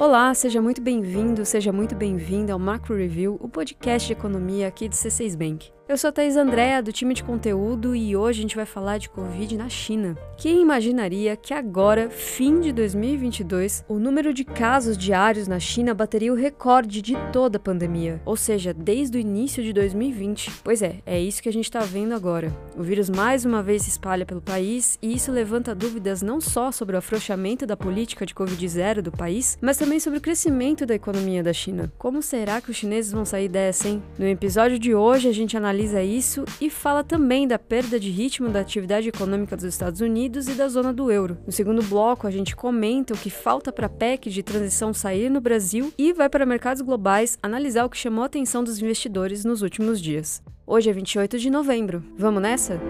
Olá, seja muito bem-vindo, seja muito bem-vinda ao Macro Review, o podcast de economia aqui do C6 Bank. Eu sou a Thais Andréa, do time de conteúdo, e hoje a gente vai falar de Covid na China. Quem imaginaria que agora, fim de 2022, o número de casos diários na China bateria o recorde de toda a pandemia, ou seja, desde o início de 2020? Pois é, é isso que a gente está vendo agora. O vírus mais uma vez se espalha pelo país e isso levanta dúvidas não só sobre o afrouxamento da política de Covid-0 do país, mas também sobre o crescimento da economia da China. Como será que os chineses vão sair dessa, hein? No episódio de hoje a gente analisa analisa isso e fala também da perda de ritmo da atividade econômica dos Estados Unidos e da zona do euro. No segundo bloco, a gente comenta o que falta para a PEC de transição sair no Brasil e vai para mercados globais analisar o que chamou a atenção dos investidores nos últimos dias. Hoje é 28 de novembro. Vamos nessa?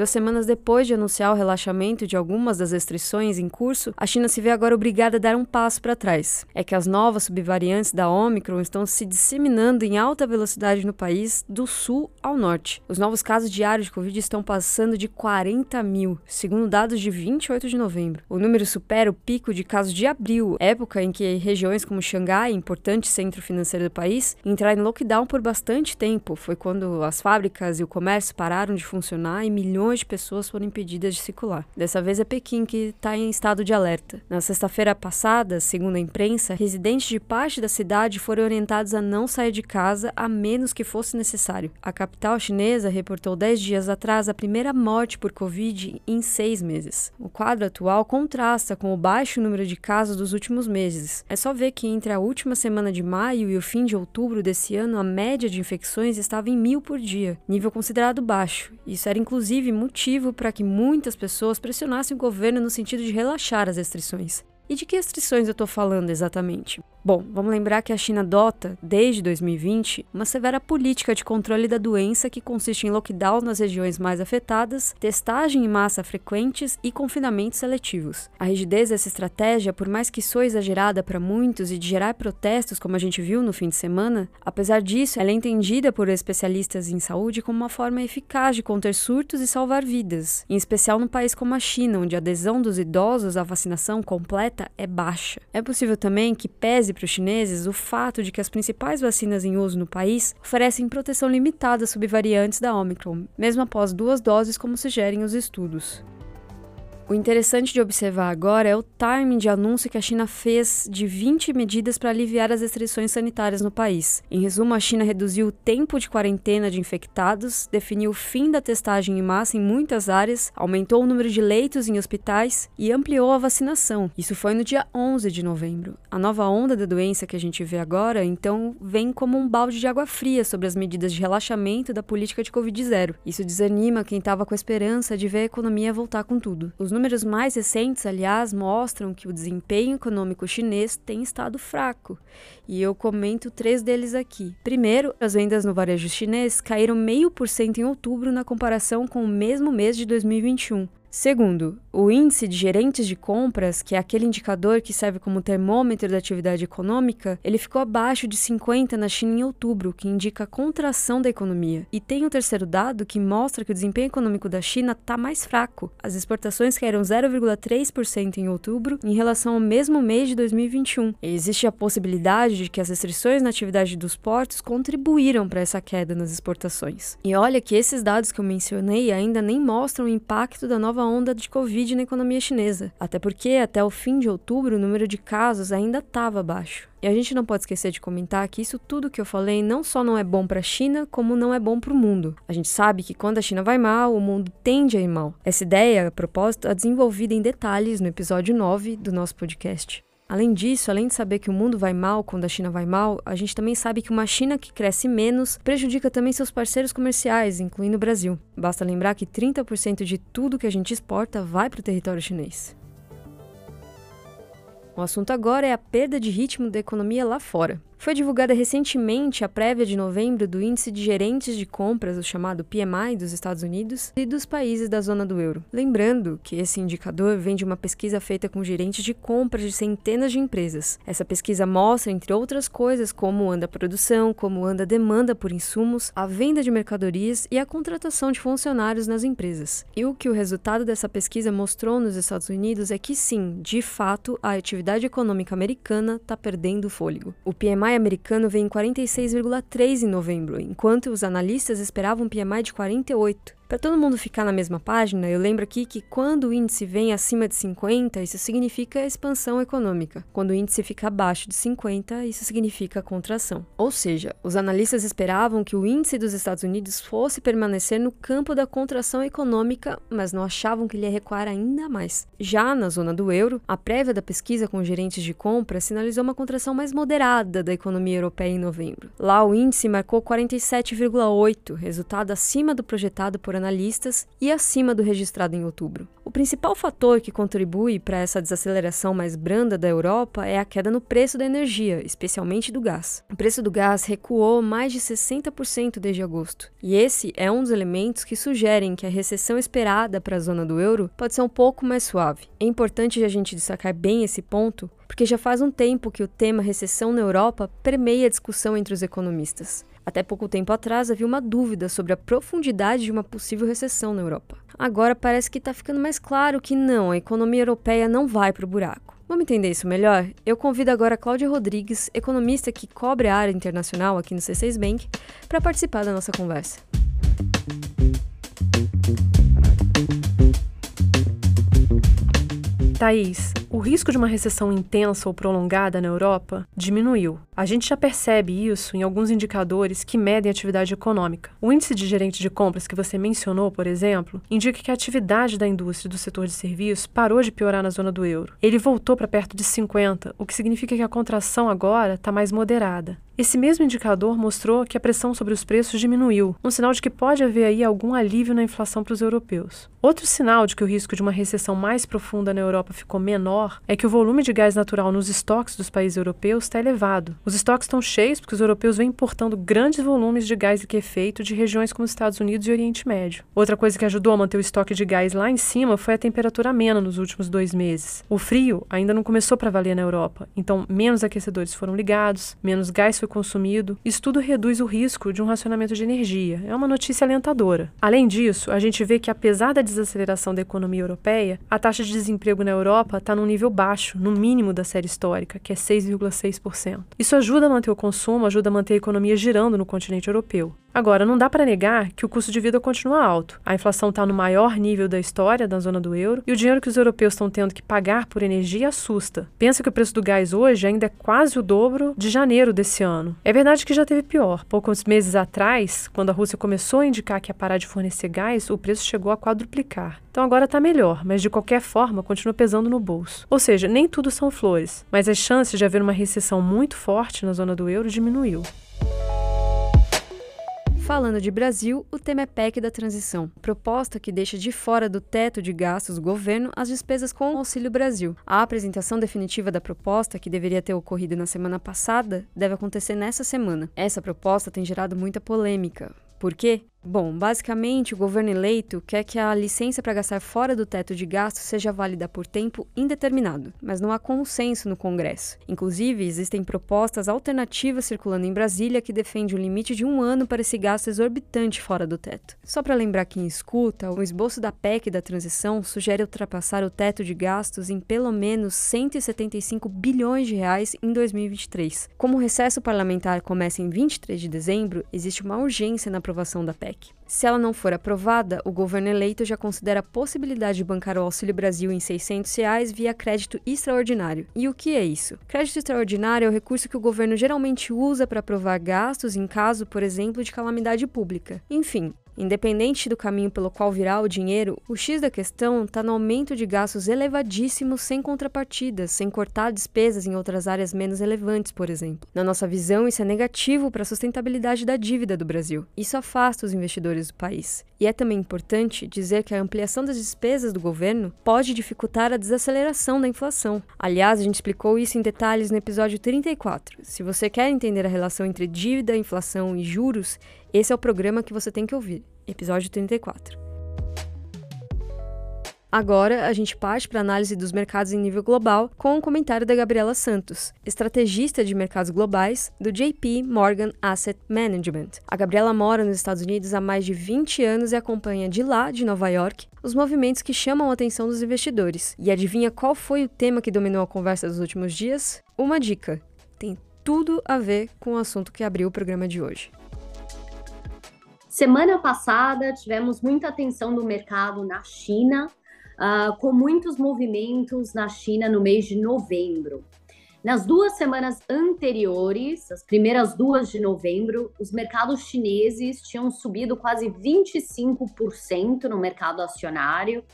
Duas semanas depois de anunciar o relaxamento de algumas das restrições em curso, a China se vê agora obrigada a dar um passo para trás. É que as novas subvariantes da Omicron estão se disseminando em alta velocidade no país, do sul ao norte. Os novos casos diários de Covid estão passando de 40 mil, segundo dados de 28 de novembro. O número supera o pico de casos de abril, época em que regiões como Xangai, importante centro financeiro do país, entraram em lockdown por bastante tempo. Foi quando as fábricas e o comércio pararam de funcionar e milhões milhões de pessoas foram impedidas de circular. Dessa vez é Pequim que está em estado de alerta. Na sexta-feira passada, segundo a imprensa, residentes de parte da cidade foram orientados a não sair de casa a menos que fosse necessário. A capital chinesa reportou 10 dias atrás a primeira morte por Covid em seis meses. O quadro atual contrasta com o baixo número de casos dos últimos meses. É só ver que entre a última semana de maio e o fim de outubro desse ano, a média de infecções estava em mil por dia, nível considerado baixo. Isso era inclusive motivo para que muitas pessoas pressionassem o governo no sentido de relaxar as restrições. E de que restrições eu estou falando exatamente? Bom, vamos lembrar que a China adota, desde 2020, uma severa política de controle da doença que consiste em lockdown nas regiões mais afetadas, testagem em massa frequentes e confinamentos seletivos. A rigidez dessa estratégia, por mais que soe exagerada para muitos e de gerar protestos, como a gente viu no fim de semana, apesar disso, ela é entendida por especialistas em saúde como uma forma eficaz de conter surtos e salvar vidas, em especial num país como a China, onde a adesão dos idosos à vacinação completa é baixa. É possível também que pese para os chineses o fato de que as principais vacinas em uso no país oferecem proteção limitada sobre variantes da Omicron, mesmo após duas doses, como sugerem os estudos. O interessante de observar agora é o timing de anúncio que a China fez de 20 medidas para aliviar as restrições sanitárias no país. Em resumo, a China reduziu o tempo de quarentena de infectados, definiu o fim da testagem em massa em muitas áreas, aumentou o número de leitos em hospitais e ampliou a vacinação. Isso foi no dia 11 de novembro. A nova onda da doença que a gente vê agora, então, vem como um balde de água fria sobre as medidas de relaxamento da política de Covid-0. Isso desanima quem estava com a esperança de ver a economia voltar com tudo. Os números mais recentes, aliás, mostram que o desempenho econômico chinês tem estado fraco, e eu comento três deles aqui. Primeiro, as vendas no varejo chinês caíram meio por cento em outubro na comparação com o mesmo mês de 2021. Segundo, o índice de gerentes de compras, que é aquele indicador que serve como termômetro da atividade econômica, ele ficou abaixo de 50 na China em outubro, que indica a contração da economia. E tem um terceiro dado que mostra que o desempenho econômico da China está mais fraco. As exportações caíram 0,3% em outubro em relação ao mesmo mês de 2021. E existe a possibilidade de que as restrições na atividade dos portos contribuíram para essa queda nas exportações. E olha que esses dados que eu mencionei ainda nem mostram o impacto da nova onda de Covid na economia chinesa. Até porque, até o fim de outubro, o número de casos ainda estava baixo. E a gente não pode esquecer de comentar que isso tudo que eu falei não só não é bom para a China, como não é bom para o mundo. A gente sabe que quando a China vai mal, o mundo tende a ir mal. Essa ideia, a propósito, é desenvolvida em detalhes no episódio 9 do nosso podcast. Além disso, além de saber que o mundo vai mal quando a China vai mal, a gente também sabe que uma China que cresce menos prejudica também seus parceiros comerciais, incluindo o Brasil. Basta lembrar que 30% de tudo que a gente exporta vai para o território chinês. O assunto agora é a perda de ritmo da economia lá fora. Foi divulgada recentemente a prévia de novembro do Índice de Gerentes de Compras, o chamado PMI, dos Estados Unidos e dos países da zona do euro. Lembrando que esse indicador vem de uma pesquisa feita com gerentes de compras de centenas de empresas. Essa pesquisa mostra, entre outras coisas, como anda a produção, como anda a demanda por insumos, a venda de mercadorias e a contratação de funcionários nas empresas. E o que o resultado dessa pesquisa mostrou nos Estados Unidos é que sim, de fato, a atividade econômica americana está perdendo fôlego. O PMI PMI americano veio em 46,3 em novembro, enquanto os analistas esperavam um PMI de 48. Para todo mundo ficar na mesma página, eu lembro aqui que quando o índice vem acima de 50, isso significa expansão econômica. Quando o índice fica abaixo de 50, isso significa contração. Ou seja, os analistas esperavam que o índice dos Estados Unidos fosse permanecer no campo da contração econômica, mas não achavam que ele ia recuar ainda mais. Já na zona do euro, a prévia da pesquisa com gerentes de compra sinalizou uma contração mais moderada da economia europeia em novembro. Lá o índice marcou 47,8, resultado acima do projetado por analistas e acima do registrado em outubro. O principal fator que contribui para essa desaceleração mais branda da Europa é a queda no preço da energia, especialmente do gás. O preço do gás recuou mais de 60% desde agosto, e esse é um dos elementos que sugerem que a recessão esperada para a zona do euro pode ser um pouco mais suave. É importante a gente destacar bem esse ponto, porque já faz um tempo que o tema recessão na Europa permeia a discussão entre os economistas. Até pouco tempo atrás havia uma dúvida sobre a profundidade de uma possível recessão na Europa. Agora parece que está ficando mais claro que não, a economia europeia não vai para o buraco. Vamos entender isso melhor? Eu convido agora a Cláudia Rodrigues, economista que cobre a área internacional aqui no C6 Bank, para participar da nossa conversa. Thaís, o risco de uma recessão intensa ou prolongada na Europa diminuiu. A gente já percebe isso em alguns indicadores que medem atividade econômica. O índice de gerente de compras que você mencionou, por exemplo, indica que a atividade da indústria do setor de serviços parou de piorar na zona do euro. Ele voltou para perto de 50, o que significa que a contração agora está mais moderada. Esse mesmo indicador mostrou que a pressão sobre os preços diminuiu, um sinal de que pode haver aí algum alívio na inflação para os europeus. Outro sinal de que o risco de uma recessão mais profunda na Europa ficou menor é que o volume de gás natural nos estoques dos países europeus está elevado. Os estoques estão cheios porque os europeus vêm importando grandes volumes de gás liquefeito de regiões como os Estados Unidos e Oriente Médio. Outra coisa que ajudou a manter o estoque de gás lá em cima foi a temperatura amena nos últimos dois meses. O frio ainda não começou para valer na Europa, então menos aquecedores foram ligados, menos gás foi consumido. Isso tudo reduz o risco de um racionamento de energia. É uma notícia alentadora. Além disso, a gente vê que, apesar da desaceleração da economia europeia, a taxa de desemprego na Europa está num nível baixo, no mínimo da série histórica, que é 6,6%. Isso ajuda a manter o consumo, ajuda a manter a economia girando no continente europeu. Agora, não dá para negar que o custo de vida continua alto. A inflação está no maior nível da história da zona do euro e o dinheiro que os europeus estão tendo que pagar por energia assusta. Pensa que o preço do gás hoje ainda é quase o dobro de janeiro desse ano. É verdade que já teve pior. Poucos meses atrás, quando a Rússia começou a indicar que ia parar de fornecer gás, o preço chegou a quadruplicar. Então agora está melhor, mas de qualquer forma continua pesando no bolso. Ou seja, nem tudo são flores, mas as chances de haver uma recessão muito forte na zona do euro diminuiu. Falando de Brasil, o tema é PEC da transição, proposta que deixa de fora do teto de gastos do governo as despesas com o Auxílio Brasil. A apresentação definitiva da proposta, que deveria ter ocorrido na semana passada, deve acontecer nessa semana. Essa proposta tem gerado muita polêmica. Por quê? Bom, basicamente, o governo eleito quer que a licença para gastar fora do teto de gasto seja válida por tempo indeterminado, mas não há consenso no Congresso. Inclusive, existem propostas alternativas circulando em Brasília que defendem o limite de um ano para esse gasto exorbitante fora do teto. Só para lembrar quem escuta, o esboço da PEC da transição sugere ultrapassar o teto de gastos em pelo menos 175 bilhões de reais em 2023. Como o recesso parlamentar começa em 23 de dezembro, existe uma urgência na aprovação da PEC. PEC. Se ela não for aprovada, o governo eleito já considera a possibilidade de bancar o Auxílio Brasil em 600 reais via crédito extraordinário. E o que é isso? Crédito extraordinário é o recurso que o governo geralmente usa para aprovar gastos em caso, por exemplo, de calamidade pública. Enfim, Independente do caminho pelo qual virá o dinheiro, o X da questão está no aumento de gastos elevadíssimos sem contrapartidas, sem cortar despesas em outras áreas menos relevantes, por exemplo. Na nossa visão, isso é negativo para a sustentabilidade da dívida do Brasil. Isso afasta os investidores do país. E é também importante dizer que a ampliação das despesas do governo pode dificultar a desaceleração da inflação. Aliás, a gente explicou isso em detalhes no episódio 34. Se você quer entender a relação entre dívida, inflação e juros, esse é o programa que você tem que ouvir, episódio 34. Agora, a gente parte para a análise dos mercados em nível global com o um comentário da Gabriela Santos, estrategista de mercados globais do JP Morgan Asset Management. A Gabriela mora nos Estados Unidos há mais de 20 anos e acompanha de lá, de Nova York, os movimentos que chamam a atenção dos investidores. E adivinha qual foi o tema que dominou a conversa dos últimos dias? Uma dica: tem tudo a ver com o assunto que abriu o programa de hoje. Semana passada tivemos muita atenção do mercado na China uh, com muitos movimentos na China no mês de novembro. Nas duas semanas anteriores, as primeiras duas de novembro, os mercados chineses tinham subido quase 25% no mercado acionário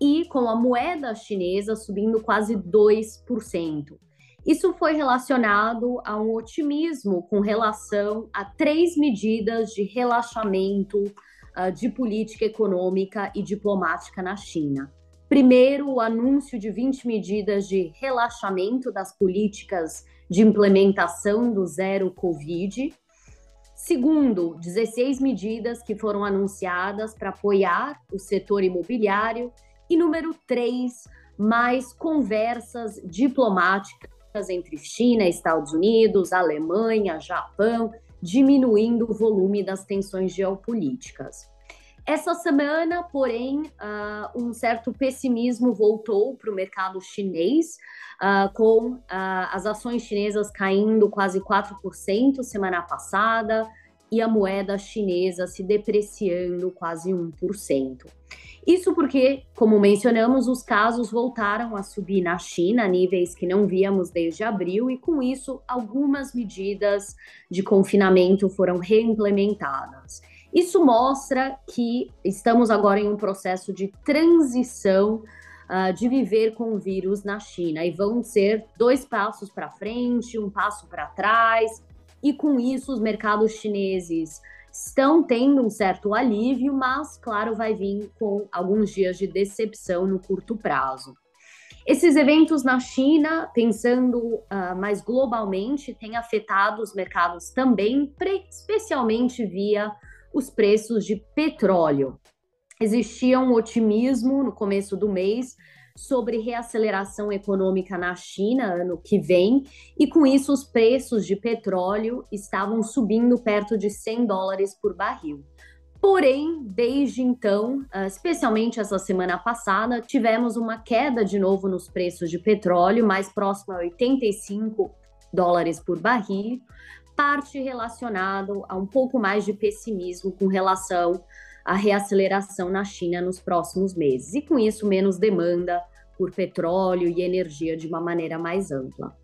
e com a moeda chinesa subindo quase 2%. Isso foi relacionado a um otimismo com relação a três medidas de relaxamento uh, de política econômica e diplomática na China. Primeiro, o anúncio de 20 medidas de relaxamento das políticas de implementação do zero Covid. Segundo, 16 medidas que foram anunciadas para apoiar o setor imobiliário. E número três, mais conversas diplomáticas entre China, Estados Unidos, Alemanha, Japão, diminuindo o volume das tensões geopolíticas. Essa semana, porém, uh, um certo pessimismo voltou para o mercado chinês, uh, com uh, as ações chinesas caindo quase 4% semana passada e a moeda chinesa se depreciando quase 1%. Isso porque, como mencionamos, os casos voltaram a subir na China, níveis que não víamos desde abril, e com isso, algumas medidas de confinamento foram reimplementadas. Isso mostra que estamos agora em um processo de transição uh, de viver com o vírus na China e vão ser dois passos para frente, um passo para trás, e com isso os mercados chineses estão tendo um certo alívio, mas claro, vai vir com alguns dias de decepção no curto prazo. Esses eventos na China, pensando uh, mais globalmente, têm afetado os mercados também, especialmente via os preços de petróleo. Existia um otimismo no começo do mês sobre reaceleração econômica na China ano que vem, e com isso os preços de petróleo estavam subindo perto de 100 dólares por barril. Porém, desde então, ah, especialmente essa semana passada, tivemos uma queda de novo nos preços de petróleo, mais próximo a 85 dólares por barril, parte relacionado a um pouco mais de pessimismo com relação à reaceleração na China nos próximos meses, e com isso menos demanda por petróleo e energia de uma maneira mais ampla.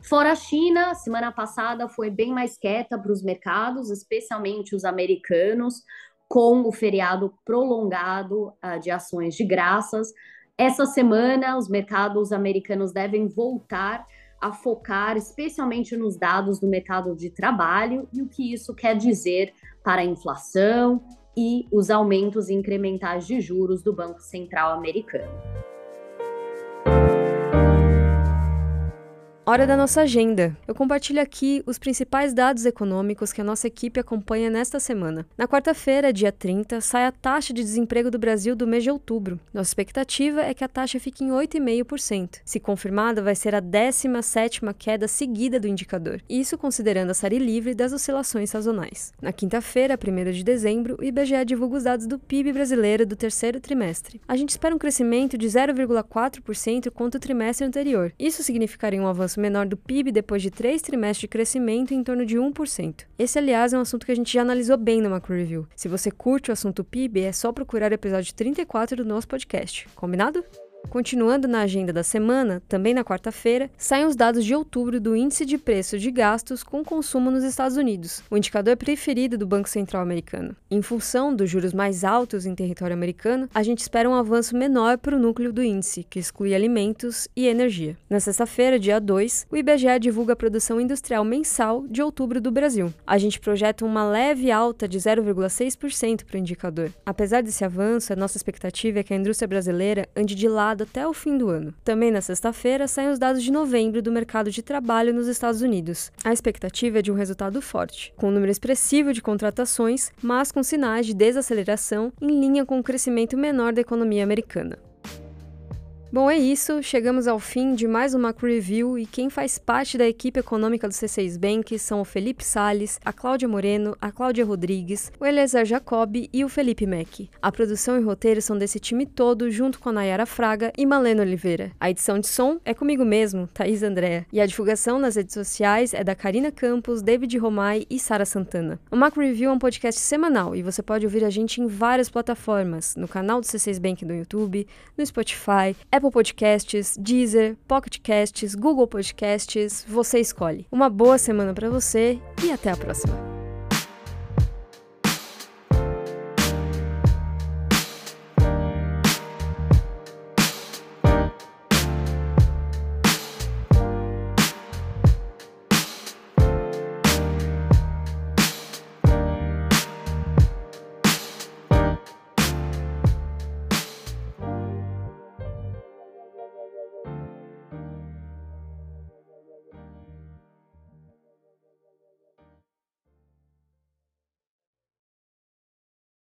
Fora a China, semana passada foi bem mais quieta para os mercados, especialmente os americanos, com o feriado prolongado uh, de ações de graças. Essa semana, os mercados americanos devem voltar a focar especialmente nos dados do mercado de trabalho e o que isso quer dizer para a inflação e os aumentos incrementais de juros do Banco Central americano. Hora da nossa agenda. Eu compartilho aqui os principais dados econômicos que a nossa equipe acompanha nesta semana. Na quarta-feira, dia 30, sai a taxa de desemprego do Brasil do mês de outubro. Nossa expectativa é que a taxa fique em 8,5%. Se confirmada, vai ser a 17ª queda seguida do indicador, isso considerando a série livre das oscilações sazonais. Na quinta-feira, 1 de dezembro, o IBGE divulga os dados do PIB brasileiro do terceiro trimestre. A gente espera um crescimento de 0,4% contra o trimestre anterior. Isso significaria um avanço menor do PIB depois de três trimestres de crescimento em torno de 1%. Esse, aliás, é um assunto que a gente já analisou bem no Macro Review. Se você curte o assunto PIB, é só procurar o episódio 34 do nosso podcast. Combinado? Continuando na agenda da semana, também na quarta-feira, saem os dados de outubro do Índice de Preço de Gastos com Consumo nos Estados Unidos, o indicador preferido do Banco Central americano. Em função dos juros mais altos em território americano, a gente espera um avanço menor para o núcleo do índice, que exclui alimentos e energia. Na sexta-feira, dia 2, o IBGE divulga a produção industrial mensal de outubro do Brasil. A gente projeta uma leve alta de 0,6% para o indicador. Apesar desse avanço, a nossa expectativa é que a indústria brasileira ande de lado até o fim do ano. Também na sexta-feira saem os dados de novembro do mercado de trabalho nos Estados Unidos. A expectativa é de um resultado forte, com um número expressivo de contratações, mas com sinais de desaceleração em linha com o crescimento menor da economia americana. Bom, é isso. Chegamos ao fim de mais um Macro Review e quem faz parte da equipe econômica do C6 Bank são o Felipe Sales, a Cláudia Moreno, a Cláudia Rodrigues, o Eliezer Jacob e o Felipe Mack. A produção e roteiro são desse time todo, junto com a Nayara Fraga e Malena Oliveira. A edição de som é comigo mesmo, Thaís Andréa. E a divulgação nas redes sociais é da Karina Campos, David Romai e Sara Santana. O Macro Review é um podcast semanal e você pode ouvir a gente em várias plataformas, no canal do C6 Bank do YouTube, no Spotify, Apple Apple Podcasts, Deezer, Pocket Casts, Google Podcasts, você escolhe. Uma boa semana para você e até a próxima.